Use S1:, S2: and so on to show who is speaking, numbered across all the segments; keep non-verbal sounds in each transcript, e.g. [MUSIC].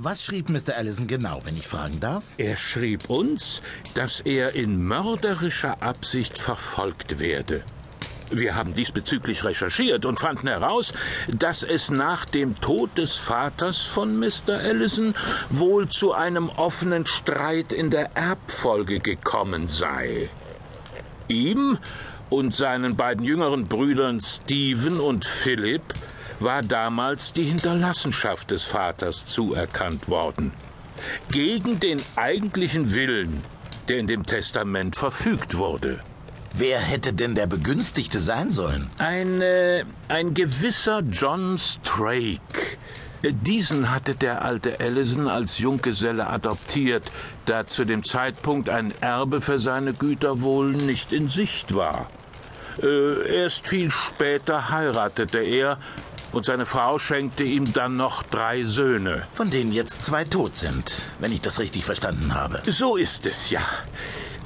S1: Was schrieb Mr. Allison genau, wenn ich fragen darf?
S2: Er schrieb uns, dass er in mörderischer Absicht verfolgt werde. Wir haben diesbezüglich recherchiert und fanden heraus, dass es nach dem Tod des Vaters von Mr. Allison wohl zu einem offenen Streit in der Erbfolge gekommen sei. Ihm und seinen beiden jüngeren Brüdern Stephen und Philip war damals die Hinterlassenschaft des Vaters zuerkannt worden. Gegen den eigentlichen Willen, der in dem Testament verfügt wurde.
S1: Wer hätte denn der Begünstigte sein sollen?
S2: Ein, äh, ein gewisser John Strake. Diesen hatte der alte Allison als Junggeselle adoptiert, da zu dem Zeitpunkt ein Erbe für seine Güter wohl nicht in Sicht war. Äh, erst viel später heiratete er und seine Frau schenkte ihm dann noch drei Söhne.
S1: Von denen jetzt zwei tot sind, wenn ich das richtig verstanden habe.
S2: So ist es, ja.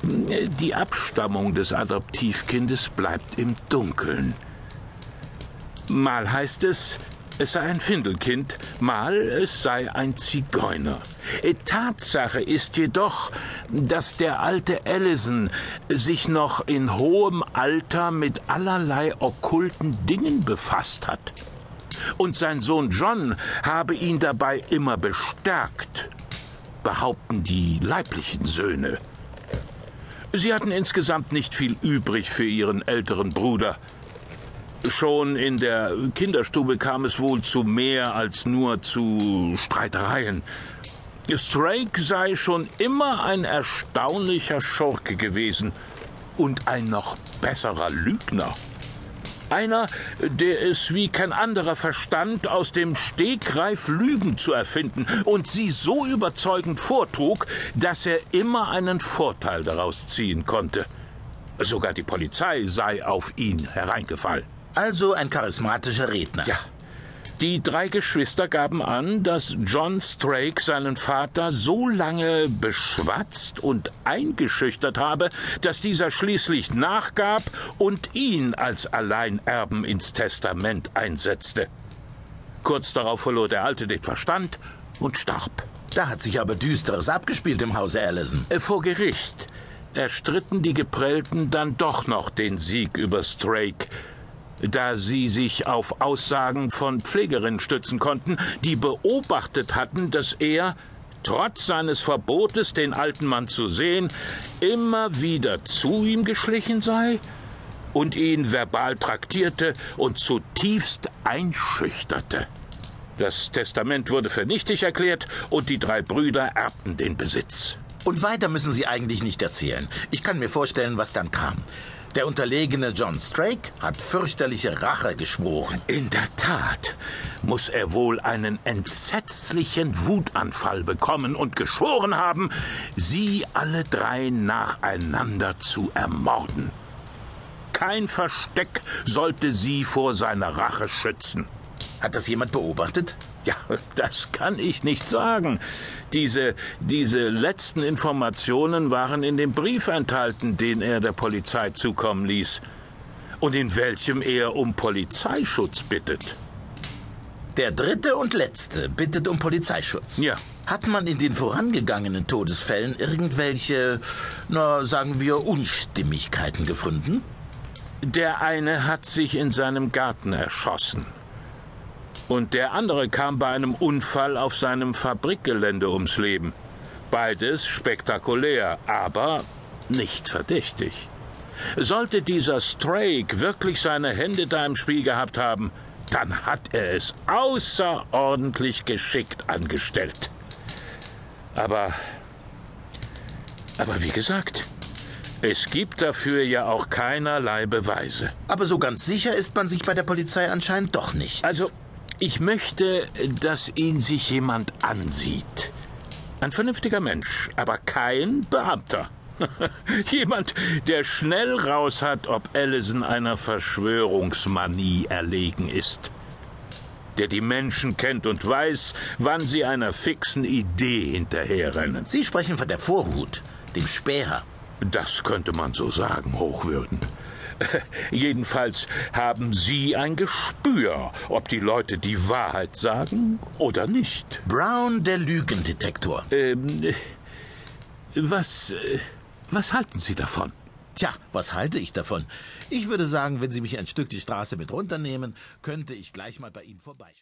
S2: Die Abstammung des Adoptivkindes bleibt im Dunkeln. Mal heißt es, es sei ein Findelkind, mal es sei ein Zigeuner. Tatsache ist jedoch, dass der alte Allison sich noch in hohem Alter mit allerlei okkulten Dingen befasst hat. Und sein Sohn John habe ihn dabei immer bestärkt, behaupten die leiblichen Söhne. Sie hatten insgesamt nicht viel übrig für ihren älteren Bruder. Schon in der Kinderstube kam es wohl zu mehr als nur zu Streitereien. Strake sei schon immer ein erstaunlicher Schurke gewesen und ein noch besserer Lügner. Einer, der es wie kein anderer verstand, aus dem Stegreif Lügen zu erfinden und sie so überzeugend vortrug, dass er immer einen Vorteil daraus ziehen konnte. Sogar die Polizei sei auf ihn hereingefallen.
S1: Also ein charismatischer Redner.
S2: Ja, die drei Geschwister gaben an, dass John Strake seinen Vater so lange beschwatzt und eingeschüchtert habe, dass dieser schließlich nachgab und ihn als Alleinerben ins Testament einsetzte. Kurz darauf verlor der Alte den Verstand und starb.
S1: Da hat sich aber Düsteres abgespielt im Hause Allison.
S2: Äh, vor Gericht erstritten die Geprellten dann doch noch den Sieg über Strake, da sie sich auf Aussagen von Pflegerinnen stützen konnten, die beobachtet hatten, dass er, trotz seines Verbotes, den alten Mann zu sehen, immer wieder zu ihm geschlichen sei und ihn verbal traktierte und zutiefst einschüchterte. Das Testament wurde für nichtig erklärt und die drei Brüder erbten den Besitz.
S1: Und weiter müssen Sie eigentlich nicht erzählen. Ich kann mir vorstellen, was dann kam. Der unterlegene John Strake hat fürchterliche Rache geschworen.
S2: In der Tat muss er wohl einen entsetzlichen Wutanfall bekommen und geschworen haben, sie alle drei nacheinander zu ermorden. Kein Versteck sollte sie vor seiner Rache schützen.
S1: Hat das jemand beobachtet?
S2: Ja, das kann ich nicht sagen. Diese, diese letzten Informationen waren in dem Brief enthalten, den er der Polizei zukommen ließ und in welchem er um Polizeischutz bittet.
S1: Der dritte und letzte bittet um Polizeischutz.
S2: Ja.
S1: Hat man in den vorangegangenen Todesfällen irgendwelche, na, sagen wir, Unstimmigkeiten gefunden?
S2: Der eine hat sich in seinem Garten erschossen und der andere kam bei einem Unfall auf seinem Fabrikgelände ums Leben. Beides spektakulär, aber nicht verdächtig. Sollte dieser Strake wirklich seine Hände da im Spiel gehabt haben, dann hat er es außerordentlich geschickt angestellt. Aber. Aber wie gesagt, es gibt dafür ja auch keinerlei Beweise.
S1: Aber so ganz sicher ist man sich bei der Polizei anscheinend doch nicht.
S2: Also, ich möchte, dass ihn sich jemand ansieht. Ein vernünftiger Mensch, aber kein Beamter. [LAUGHS] jemand, der schnell raus hat, ob Allison einer Verschwörungsmanie erlegen ist. Der die Menschen kennt und weiß, wann sie einer fixen Idee hinterherrennen.
S1: Sie sprechen von der Vorhut, dem Späher.
S2: Das könnte man so sagen, Hochwürden. [LAUGHS] Jedenfalls haben Sie ein Gespür, ob die Leute die Wahrheit sagen oder nicht.
S1: Brown, der Lügendetektor.
S2: Ähm, was, äh, was halten Sie davon?
S1: Tja, was halte ich davon? Ich würde sagen, wenn Sie mich ein Stück die Straße mit runternehmen, könnte ich gleich mal bei Ihnen vorbeischauen.